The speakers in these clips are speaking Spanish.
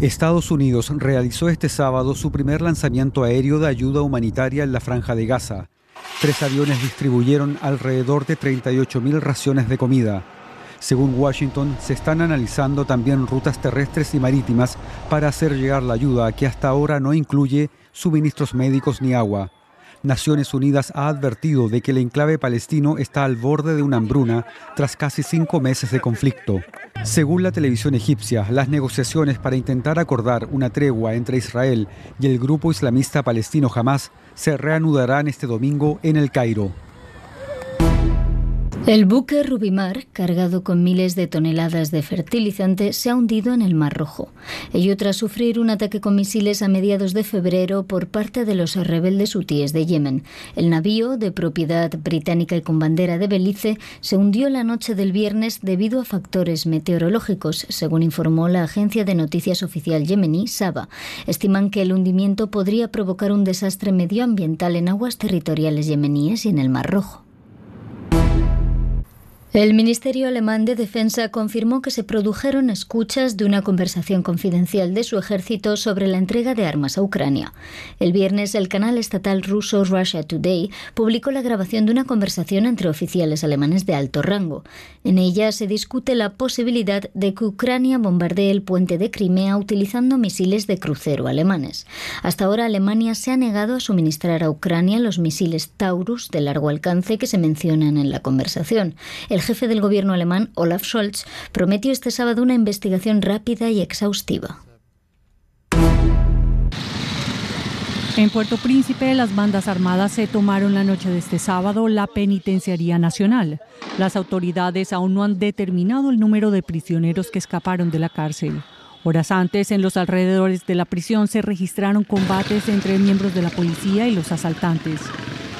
Estados Unidos realizó este sábado su primer lanzamiento aéreo de ayuda humanitaria en la franja de Gaza. Tres aviones distribuyeron alrededor de 38.000 raciones de comida. Según Washington, se están analizando también rutas terrestres y marítimas para hacer llegar la ayuda que hasta ahora no incluye suministros médicos ni agua. Naciones Unidas ha advertido de que el enclave palestino está al borde de una hambruna tras casi cinco meses de conflicto. Según la televisión egipcia, las negociaciones para intentar acordar una tregua entre Israel y el grupo islamista palestino Hamas se reanudarán este domingo en el Cairo. El buque Rubimar, cargado con miles de toneladas de fertilizante, se ha hundido en el Mar Rojo. Ello tras sufrir un ataque con misiles a mediados de febrero por parte de los rebeldes hutíes de Yemen. El navío, de propiedad británica y con bandera de Belice, se hundió la noche del viernes debido a factores meteorológicos, según informó la agencia de noticias oficial yemení, Saba. Estiman que el hundimiento podría provocar un desastre medioambiental en aguas territoriales yemeníes y en el Mar Rojo. El Ministerio Alemán de Defensa confirmó que se produjeron escuchas de una conversación confidencial de su ejército sobre la entrega de armas a Ucrania. El viernes, el canal estatal ruso Russia Today publicó la grabación de una conversación entre oficiales alemanes de alto rango. En ella se discute la posibilidad de que Ucrania bombardee el puente de Crimea utilizando misiles de crucero alemanes. Hasta ahora, Alemania se ha negado a suministrar a Ucrania los misiles Taurus de largo alcance que se mencionan en la conversación. Jefe del gobierno alemán, Olaf Scholz, prometió este sábado una investigación rápida y exhaustiva. En Puerto Príncipe, las bandas armadas se tomaron la noche de este sábado la Penitenciaría Nacional. Las autoridades aún no han determinado el número de prisioneros que escaparon de la cárcel. Horas antes, en los alrededores de la prisión se registraron combates entre miembros de la policía y los asaltantes.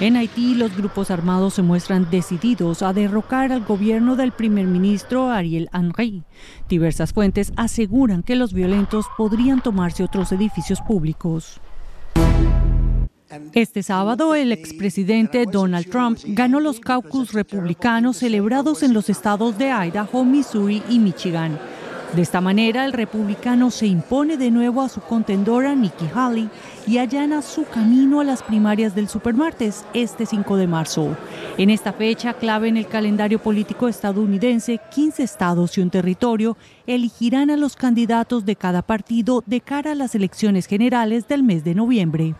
En Haití, los grupos armados se muestran decididos a derrocar al gobierno del primer ministro Ariel Henry. Diversas fuentes aseguran que los violentos podrían tomarse otros edificios públicos. Este sábado, el expresidente Donald Trump ganó los caucus republicanos celebrados en los estados de Idaho, Missouri y Michigan. De esta manera, el republicano se impone de nuevo a su contendora Nikki Haley y allana su camino a las primarias del supermartes este 5 de marzo. En esta fecha clave en el calendario político estadounidense, 15 estados y un territorio elegirán a los candidatos de cada partido de cara a las elecciones generales del mes de noviembre.